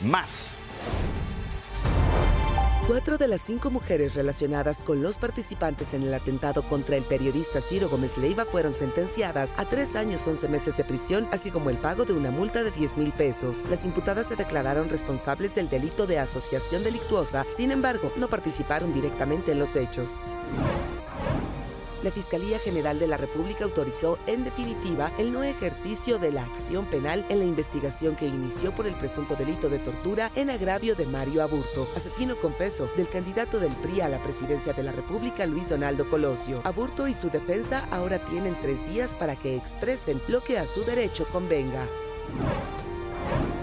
más. Cuatro de las cinco mujeres relacionadas con los participantes en el atentado contra el periodista Ciro Gómez Leiva fueron sentenciadas a tres años, once meses de prisión, así como el pago de una multa de 10 mil pesos. Las imputadas se declararon responsables del delito de asociación delictuosa, sin embargo, no participaron directamente en los hechos. La Fiscalía General de la República autorizó, en definitiva, el no ejercicio de la acción penal en la investigación que inició por el presunto delito de tortura en agravio de Mario Aburto, asesino confeso del candidato del PRI a la presidencia de la República, Luis Donaldo Colosio. Aburto y su defensa ahora tienen tres días para que expresen lo que a su derecho convenga.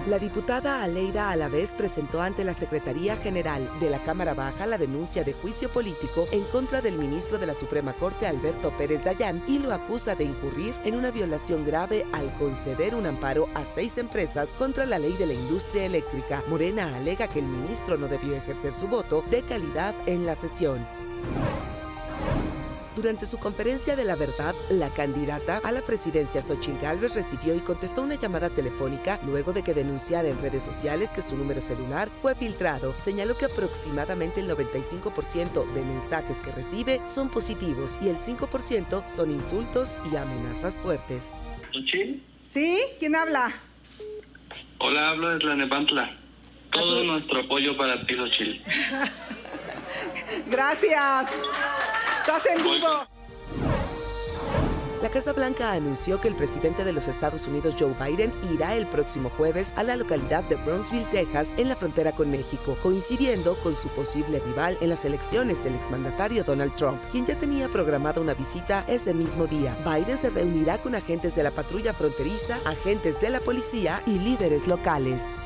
La diputada Aleida Alavés presentó ante la Secretaría General de la Cámara Baja la denuncia de juicio político en contra del ministro de la Suprema Corte Alberto Pérez Dayán y lo acusa de incurrir en una violación grave al conceder un amparo a seis empresas contra la ley de la industria eléctrica. Morena alega que el ministro no debió ejercer su voto de calidad en la sesión. Durante su conferencia de la verdad, la candidata a la presidencia Xochitl Gálvez recibió y contestó una llamada telefónica luego de que denunciara en redes sociales que su número celular fue filtrado. Señaló que aproximadamente el 95% de mensajes que recibe son positivos y el 5% son insultos y amenazas fuertes. ¿Xochitl? ¿Sí? ¿Quién habla? Hola, hablo de Tlanepantla. Todo nuestro apoyo para ti, Xochitl. Gracias. Estás en vivo. La Casa Blanca anunció que el presidente de los Estados Unidos, Joe Biden, irá el próximo jueves a la localidad de Brownsville, Texas, en la frontera con México, coincidiendo con su posible rival en las elecciones, el exmandatario Donald Trump, quien ya tenía programada una visita ese mismo día. Biden se reunirá con agentes de la patrulla fronteriza, agentes de la policía y líderes locales.